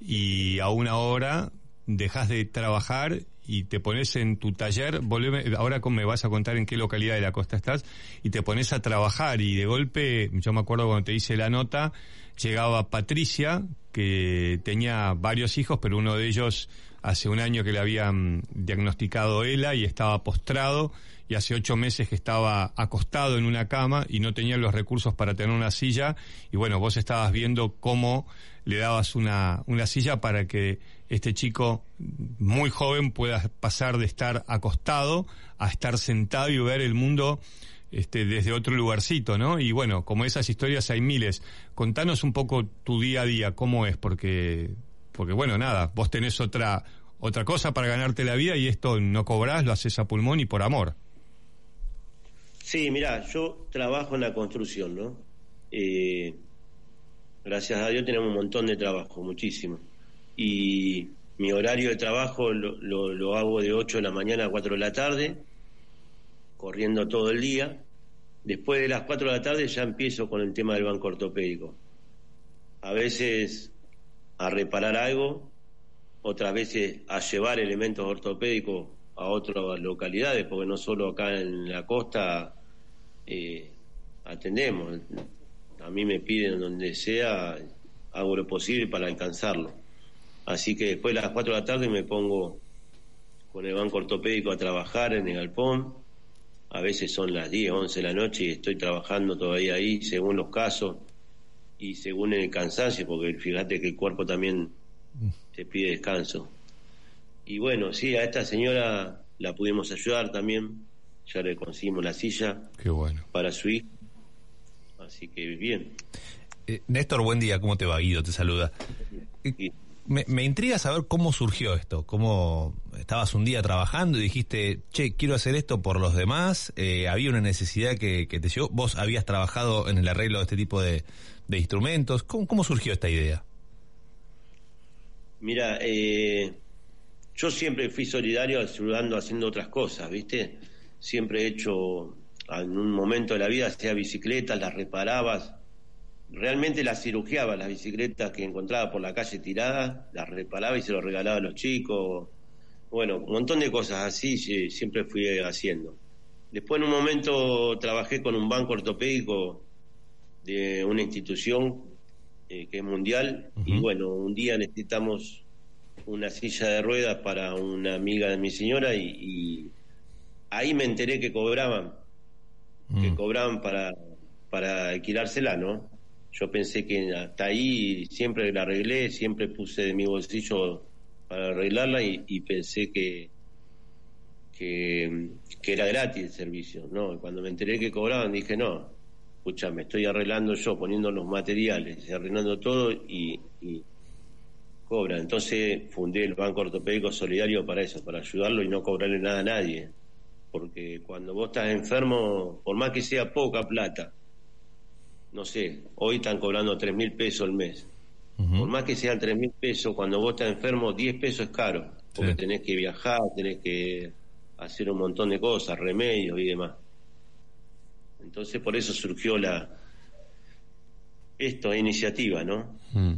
y a una hora dejas de trabajar y te pones en tu taller, volveme, ahora me vas a contar en qué localidad de la costa estás, y te pones a trabajar y de golpe, yo me acuerdo cuando te hice la nota, llegaba Patricia, que tenía varios hijos, pero uno de ellos hace un año que le habían diagnosticado ELA y estaba postrado, y hace ocho meses que estaba acostado en una cama y no tenía los recursos para tener una silla y bueno, vos estabas viendo cómo le dabas una, una silla para que este chico muy joven pueda pasar de estar acostado a estar sentado y ver el mundo este, desde otro lugarcito, ¿no? Y bueno, como esas historias hay miles. Contanos un poco tu día a día, cómo es, porque, porque bueno, nada, vos tenés otra, otra cosa para ganarte la vida y esto no cobrás, lo haces a pulmón y por amor. Sí, mira, yo trabajo en la construcción, ¿no? Eh, gracias a Dios tenemos un montón de trabajo, muchísimo. Y mi horario de trabajo lo, lo, hago de 8 de la mañana a 4 de la tarde, corriendo todo el día. Después de las 4 de la tarde ya empiezo con el tema del banco ortopédico. A veces a reparar algo, otras veces a llevar elementos ortopédicos a otras localidades, porque no solo acá en la costa eh, atendemos. A mí me piden donde sea, hago lo posible para alcanzarlo. Así que después de las 4 de la tarde me pongo con el banco ortopédico a trabajar en el galpón. A veces son las 10, 11 de la noche y estoy trabajando todavía ahí según los casos y según el cansancio, porque fíjate que el cuerpo también te pide descanso. Y bueno, sí, a esta señora la pudimos ayudar también, ya le conseguimos la silla Qué bueno. para su hijo, así que bien. Eh, Néstor, buen día, ¿cómo te va? Guido te saluda. Eh, me, me, intriga saber cómo surgió esto, cómo estabas un día trabajando y dijiste, che, quiero hacer esto por los demás, eh, había una necesidad que, te llegó, vos habías trabajado en el arreglo de este tipo de, de instrumentos, ¿Cómo, ¿cómo surgió esta idea? Mira, eh, yo siempre fui solidario ayudando haciendo otras cosas, ¿viste? Siempre he hecho, en un momento de la vida, hacía bicicletas, las reparabas, realmente las cirugiaba, las bicicletas que encontraba por la calle tiradas, las reparaba y se las regalaba a los chicos. Bueno, un montón de cosas así siempre fui haciendo. Después en un momento trabajé con un banco ortopédico de una institución eh, que es mundial y bueno, un día necesitamos una silla de ruedas para una amiga de mi señora y, y ahí me enteré que cobraban, que Mm. cobraban para, para alquilársela, ¿no? Yo pensé que hasta ahí siempre la arreglé, siempre puse de mi bolsillo para arreglarla y, y pensé que, que, que era gratis el servicio, ¿no? Cuando me enteré que cobraban dije, no, escucha, me estoy arreglando yo, poniendo los materiales, arreglando todo y, y cobran. Entonces fundé el Banco Ortopédico Solidario para eso, para ayudarlo y no cobrarle nada a nadie. Porque cuando vos estás enfermo, por más que sea poca plata, no sé, hoy están cobrando tres mil pesos al mes. Por más que sean tres mil pesos, cuando vos estás enfermo, 10 pesos es caro. Porque Sí. tenés que viajar, tenés que hacer un montón de cosas, remedios y demás. Entonces por eso surgió la esta iniciativa, ¿no? Mm.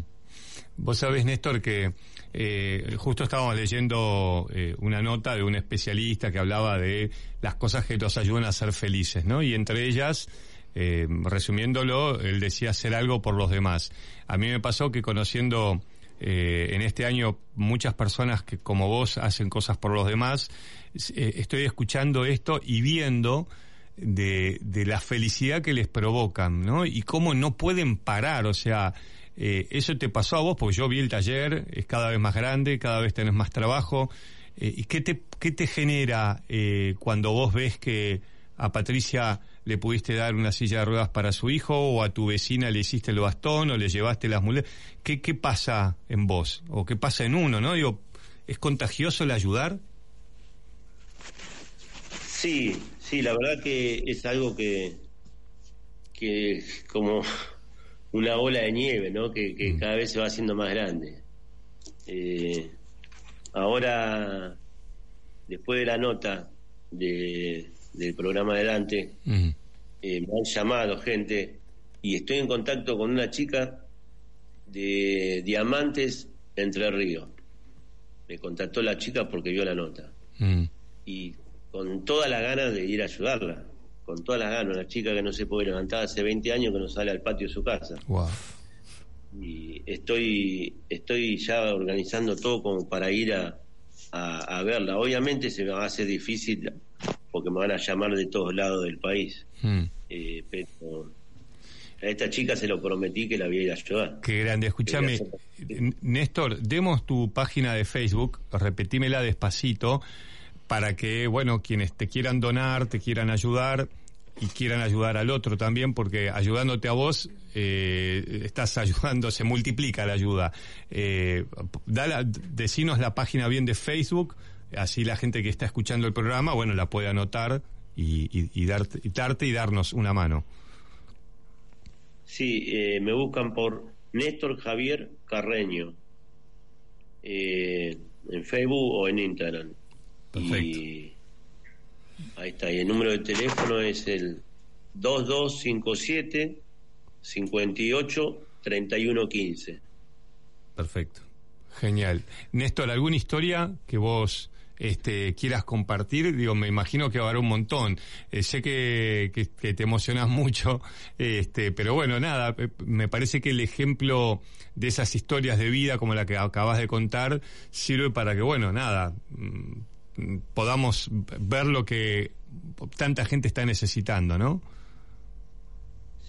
Vos sabés, Néstor, que eh, justo estábamos leyendo eh, una nota de un especialista que hablaba de las cosas que nos ayudan a ser felices, ¿no? Y entre ellas, eh, resumiéndolo, él decía hacer algo por los demás. A mí me pasó que conociendo eh, en este año muchas personas que como vos hacen cosas por los demás, estoy escuchando esto y viendo de, de la felicidad que les provocan, ¿no? Y cómo no pueden parar, o sea, eh, eso te pasó a vos, porque yo vi el taller, es cada vez más grande, cada vez tenés más trabajo. Eh, ¿Y qué te, qué te genera eh, cuando vos ves que a Patricia le pudiste dar una silla de ruedas para su hijo, o a tu vecina le hiciste el bastón, o le llevaste las muletas? ¿Qué, qué pasa en vos? ¿O qué pasa en uno, no? Digo, ¿es contagioso el ayudar? Sí, sí, la verdad que es algo que, que como una bola de nieve, ¿no? Que, que cada vez se va haciendo más grande. Eh, ahora, después de la nota de, del programa adelante, eh, me han llamado gente y estoy en contacto con una chica de Diamantes Entre Ríos. Me contactó la chica porque vio la nota y con todas las ganas de ir a ayudarla, con todas las ganas, una chica que no se puede levantar hace 20 años que no sale al patio de su casa. Wow. Y estoy, estoy ya organizando todo como para ir a, a, a verla. Obviamente se me va a hacer difícil porque me van a llamar de todos lados del país. Mm. Eh, pero a esta chica se lo prometí que la voy a ir a ayudar. Qué grande. Escúchame, N- Néstor, demos tu página de Facebook, repetímela despacito, para que, bueno, quienes te quieran donar, te quieran ayudar y quieran ayudar al otro también, porque ayudándote a vos, eh, estás ayudando, se multiplica la ayuda. Eh, decinos la página bien de Facebook, así la gente que está escuchando el programa, bueno, la puede anotar y darte, y darte y darnos una mano. Sí, eh, me buscan por Néstor Javier Carreño eh, en Facebook o en Instagram. Y ahí está. Y el número de teléfono es el 2257 58 31 15. Perfecto. Genial. Néstor, ¿alguna historia que vos este, quieras compartir? Digo, me imagino que va a haber un montón. Eh, sé que, que- que te emocionas mucho, este, pero bueno, nada, eh, me parece que el ejemplo de esas historias de vida como la que acabas de contar sirve para que, bueno, nada, mm, podamos ver lo que tanta gente está necesitando, ¿no?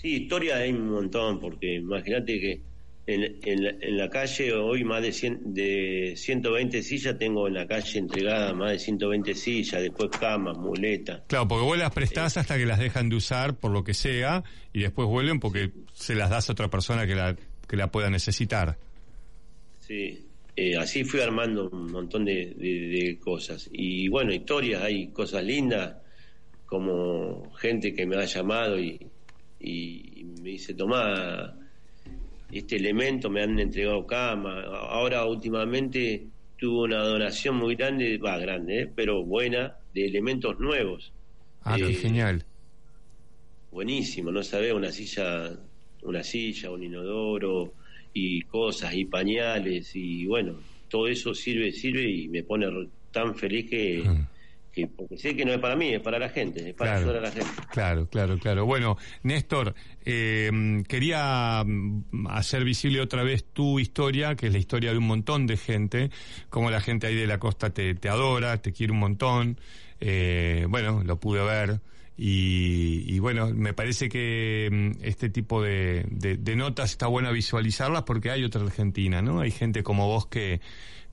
Sí, historia hay un montón, porque imagínate que en, en, la, en la calle hoy más de, 100, de 120 sillas, tengo en la calle entregada más de 120 sillas, después camas, muletas. Claro, porque vos las prestás hasta que las dejan de usar por lo que sea y después vuelven porque se las das a otra persona que la, que la pueda necesitar. Sí, eh, así fui armando un montón de, de- de cosas. Y bueno, historias, hay cosas lindas, como gente que me ha llamado y, y me dice, tomá este elemento, me han entregado cama. Ahora últimamente tuve una donación muy grande, va grande, eh, pero buena, de elementos nuevos. Ah, qué Eh, genial. buenísimo, no sabés, una silla, una silla, un inodoro y cosas y pañales y bueno, todo eso sirve, sirve y me pone tan feliz que, que porque sé que no es para mí, es para la gente, es para Claro. ayudar a la gente. Claro, claro, claro. Bueno, Néstor, eh, quería mm, hacer visible otra vez tu historia, que es la historia de un montón de gente, como la gente ahí de la costa te, te adora, te quiere un montón. Eh, bueno, lo pude ver. Y, y bueno, me parece que mm, este tipo de, notas está bueno visualizarlas porque hay otra Argentina, ¿no? Hay gente como vos que,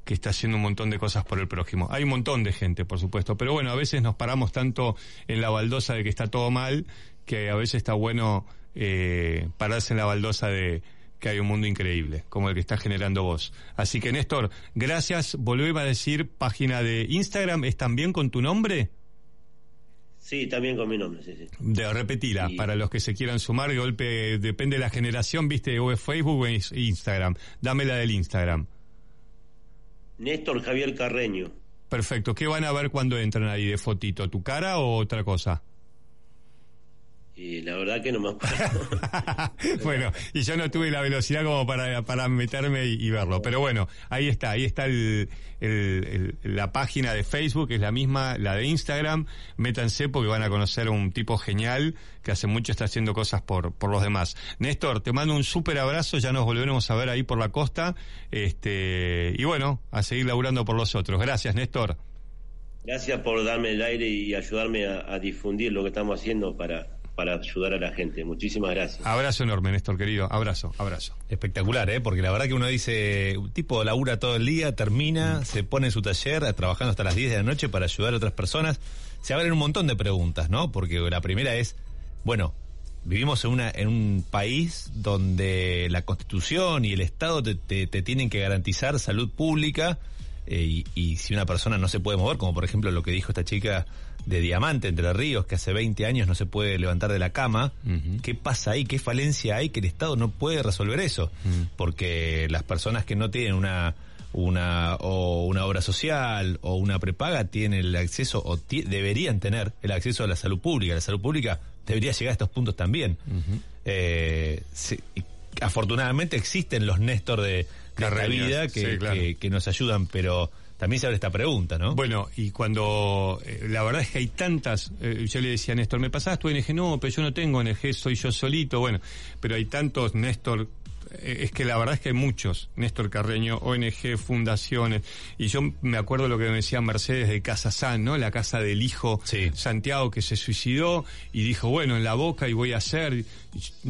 que está haciendo un montón de cosas por el prójimo. Hay un montón de gente, por supuesto, pero bueno, a veces nos paramos tanto en la baldosa de que está todo mal, que a veces está bueno eh, pararse en la baldosa de que hay un mundo increíble, como el que está generando vos. Así que Néstor, gracias. Volveme a decir, página de Instagram, ¿es también con tu nombre? Sí, también con mi nombre, sí, sí. De repetila, para los que se quieran sumar, golpe, depende de la generación, viste, o es Facebook o es Instagram. Dame la del Instagram. Néstor Javier Carreño. Perfecto. ¿Qué van a ver cuando entran ahí de fotito? ¿Tu cara o otra cosa? Y la verdad que no me acuerdo. bueno, y yo no tuve la velocidad como para, para meterme y, y verlo. Pero bueno, ahí está, ahí está el, el- el- la página de Facebook, es la misma, la de Instagram. Métanse porque van a conocer a un tipo genial que hace mucho está haciendo cosas por, por los demás. Néstor, te mando un súper abrazo, ya nos volveremos a ver ahí por la costa. Este, y bueno, a seguir laburando por los otros. Gracias, Néstor. Gracias por darme el aire y ayudarme a, a difundir lo que estamos haciendo para, para ayudar a la gente. Muchísimas gracias. Abrazo enorme, Néstor, querido. Abrazo, abrazo. Espectacular, ¿eh? Porque la verdad que uno dice, tipo labura todo el día, termina, se pone en su taller, trabajando hasta las 10 de la noche para ayudar a otras personas. Se abren un montón de preguntas, ¿no? Porque la primera es, bueno, vivimos en, una, en un país donde la Constitución y el Estado te, te- te tienen que garantizar salud pública eh, y si una persona no se puede mover, como por ejemplo lo que dijo esta chica de Diamante, Entre Ríos, que hace 20 años no se puede levantar de la cama, ¿qué pasa ahí? ¿Qué falencia hay que el Estado no puede resolver eso? Porque las personas que no tienen una una o una obra social o una prepaga tienen el acceso o deberían tener el acceso a la salud pública. La salud pública debería llegar a estos puntos también. Eh, afortunadamente existen los Néstor de, Carreños, vida que, sí, claro. que- que nos ayudan, pero también se abre esta pregunta, ¿no? Bueno, y cuando eh, la verdad es que hay tantas, eh, yo le decía a Néstor, ¿me pasás tu ONG? No, pero yo no tengo ONG, soy yo solito, bueno, pero hay tantos, Néstor, eh, es que la verdad es que hay muchos, Néstor Carreño, ONG, fundaciones, y yo me acuerdo lo que me decía Mercedes de Casa San, ¿no? La casa del hijo Santiago que se suicidó y dijo, bueno, en la boca y voy a hacer,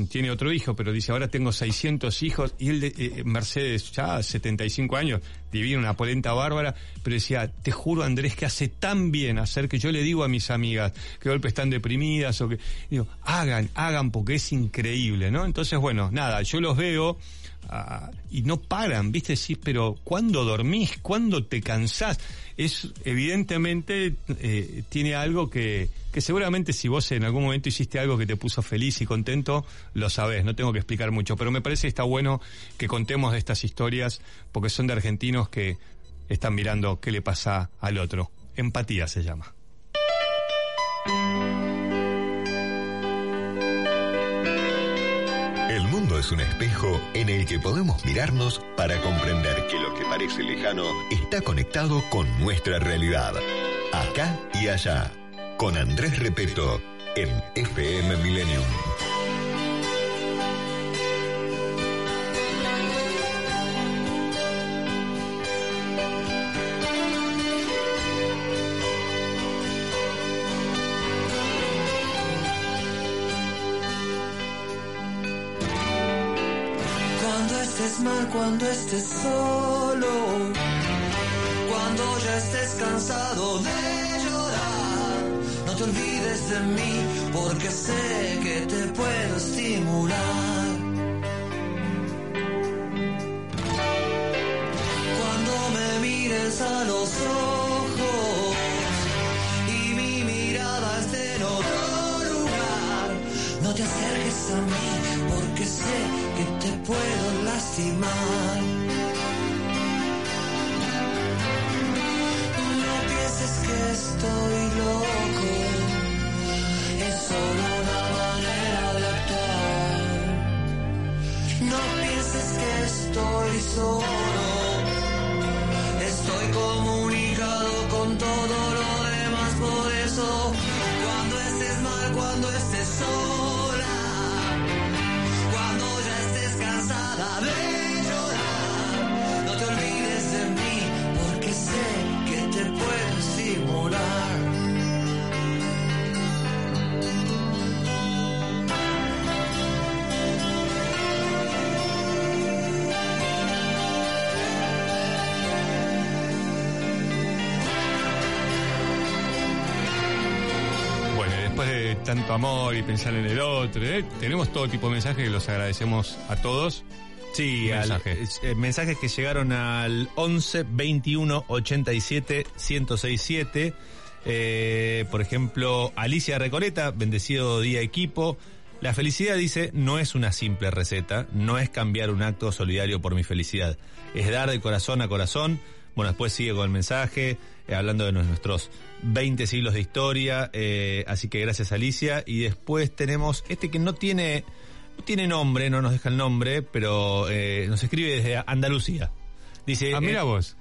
tiene otro hijo, pero dice, ahora tengo 600 hijos, y él, de- eh, Mercedes, ya 75 años, divina, una polenta bárbara, pero decía, te juro Andrés que hace tan bien hacer que yo le digo a mis amigas que golpe están deprimidas o que, digo, hagan, hagan porque es increíble, ¿no? Entonces, bueno, nada, yo los veo ah, y no paran, ¿viste? Sí, pero ¿cuándo dormís? ¿Cuándo te cansás? Es, evidentemente, eh, tiene algo que, que seguramente si vos en algún momento hiciste algo que te puso feliz y contento, lo sabés, no tengo que explicar mucho, pero me parece que está bueno que contemos estas historias porque son de argentinos que están mirando qué le pasa al otro. Empatía se llama. El mundo es un espejo en el que podemos mirarnos para comprender que lo que parece lejano está conectado con nuestra realidad. Acá y allá. Con Andrés Repeto en FM Millennium. Cuando estés mal, cuando estés solo, cuando ya estés cansado de te olvides de mí porque sé que te puedo estimular. Cuando me mires a los ojos y mi mirada esté en otro lugar, no te acerques a mí porque sé que te puedo lastimar. Todo lo demás por eso, tanto amor y pensar en el otro, ¿eh? tenemos todo tipo de mensajes que los agradecemos a todos. Sí, al- mensajes. eh, mensajes que llegaron al 11 21 87 1067. Eh, por ejemplo, Alicia Recoleta, bendecido día equipo. La felicidad, dice, no es una simple receta, no es cambiar un acto solidario por mi felicidad, es dar de corazón a corazón. Bueno, después sigue con el mensaje, eh, hablando de nuestros 20 siglos de historia, eh, así que gracias Alicia. Y después tenemos este que no tiene, no tiene nombre, no nos deja el nombre, pero eh, nos escribe desde Andalucía. Dice, Ah, mira eh, vos.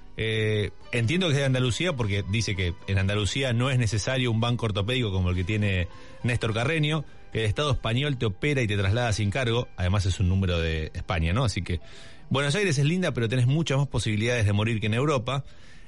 entiendo que es de Andalucía porque dice que en Andalucía no es necesario un banco ortopédico como el que tiene Néstor Carreño. El Estado español te opera y te traslada sin cargo. Además es un número de España, ¿no? Así que Buenos Aires es linda, pero tenés muchas más posibilidades de morir que en Europa.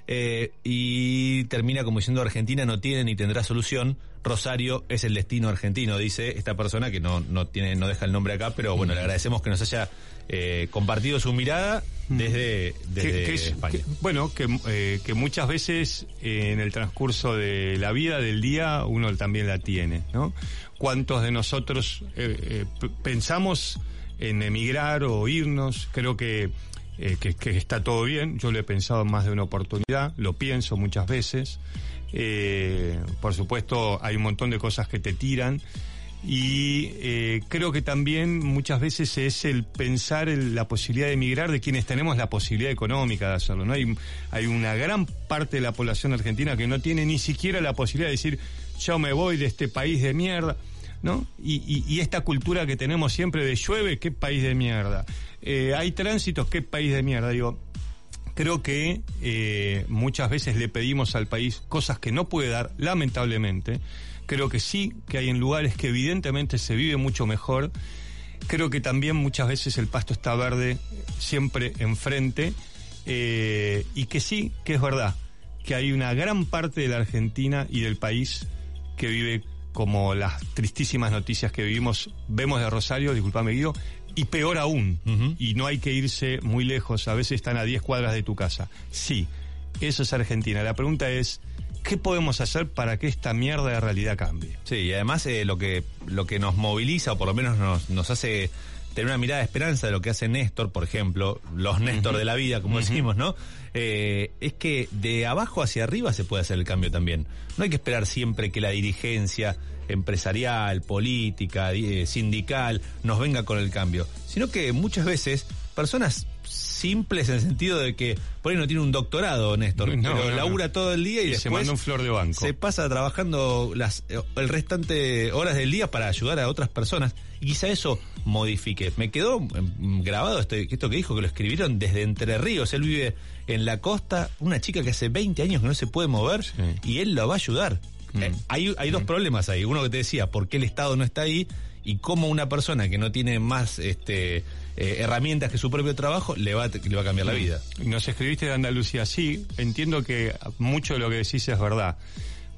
Eh, y termina como diciendo Argentina no tiene ni tendrá solución. Rosario es el destino argentino, dice esta persona que no, no tiene, no deja el nombre acá, pero bueno, le agradecemos que nos haya eh, compartido su mirada desde, desde Que- que es- España. que- bueno, que, eh, que muchas veces eh, en el transcurso de la vida, del día, uno también la tiene, ¿no? ¿Cuántos de nosotros pensamos en emigrar o irnos? Creo que, eh, que, que está todo bien. Yo lo he pensado en más de una oportunidad, lo pienso muchas veces. Eh, por supuesto, hay un montón de cosas que te tiran. Y eh, creo que también muchas veces es el pensar en la posibilidad de emigrar de quienes tenemos la posibilidad económica de hacerlo. ¿no? Hay, hay una gran parte de la población argentina que no tiene ni siquiera la posibilidad de decir yo me voy de este país de mierda. ¿No? Y, y- y esta cultura que tenemos siempre de llueve, qué país de mierda. Eh, hay tránsitos, qué país de mierda. Digo, creo que eh, muchas veces le pedimos al país cosas que no puede dar, lamentablemente. Creo que sí, que hay en lugares que evidentemente se vive mucho mejor. Creo que también muchas veces el pasto está verde siempre enfrente. eh, y que sí, que es verdad, que hay una gran parte de la Argentina y del país que vive como las tristísimas noticias que vivimos, vemos de Rosario, disculpame Guido, y peor aún, y no hay que irse muy lejos, a veces están a 10 cuadras de tu casa. Sí, eso es Argentina. La pregunta es, ¿qué podemos hacer para que esta mierda de realidad cambie? Sí, y además eh, lo que lo que nos moviliza o por lo menos nos, nos hace tener una mirada de esperanza de lo que hace Néstor, por ejemplo, los Néstor de la vida, como decimos, ¿no? Eh, es que de abajo hacia arriba se puede hacer el cambio también. No hay que esperar siempre que la dirigencia empresarial, política, eh, sindical nos venga con el cambio, sino que muchas veces personas simples en el sentido de que por ahí no tiene un doctorado, Néstor, No, pero no, no. labura todo el día y, Y se manda un flor de banco. se pasa trabajando las eh, el restante horas del día para ayudar a otras personas y quizá eso modifique. Me quedó mm, grabado este, esto que dijo que lo escribieron desde Entre Ríos. Él vive en la costa, una chica que hace 20 años que no se puede mover y él lo va a ayudar. Mm. Eh, hay, hay dos problemas ahí. Uno que te decía, ¿por qué el Estado no está ahí? Y cómo una persona que no tiene más este, eh, herramientas que su propio trabajo le va, a- le va a cambiar la Mm. vida. Nos escribiste de Andalucía, sí, entiendo que mucho de lo que decís es verdad.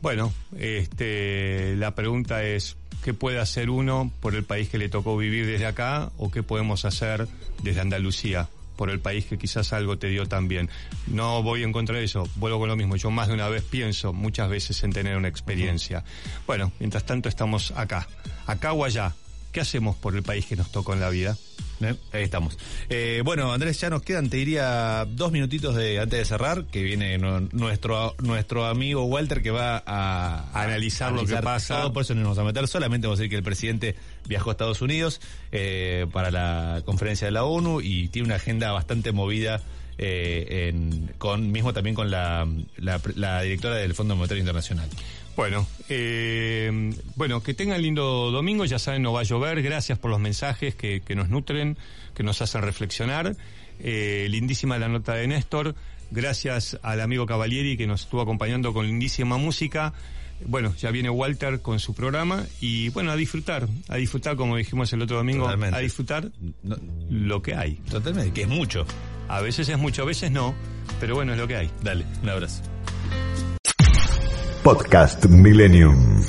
Bueno, este, la pregunta es, ¿qué puede hacer uno por el país que le tocó vivir desde acá o qué podemos hacer desde Andalucía? Por el país que quizás algo te dio también. No voy en contra de eso, vuelvo con lo mismo. Yo más de una vez pienso muchas veces en tener una experiencia. Bueno, mientras tanto estamos acá, acá o allá. ¿Qué hacemos por el país que nos tocó en la vida? Eh, Ahí estamos. Eh, bueno, Andrés, ya nos quedan, te diría, dos minutitos de antes de cerrar, que viene nu- nuestro nuestro amigo Walter que va a, A analizar lo que pasa. Todo, por eso no nos vamos a meter. Solamente vamos a decir que el presidente viajó a Estados Unidos eh, para la conferencia de la ONU y tiene una agenda bastante movida. eh, en- con mismo también con la, la, la directora del Fondo Monetario Internacional. Bueno, eh, bueno, que tengan lindo domingo, ya saben, no va a llover, gracias por los mensajes que, que nos nutren, que nos hacen reflexionar. Eh, lindísima la nota de Néstor, gracias al amigo Cavalieri que nos estuvo acompañando con lindísima música. Bueno, ya viene Walter con su programa y bueno, a disfrutar, a disfrutar como dijimos el otro domingo, Totalmente. a disfrutar lo que hay. Totalmente, que es mucho. A veces es mucho, a veces no, pero bueno, es lo que hay. Dale, un abrazo. Podcast Millennium.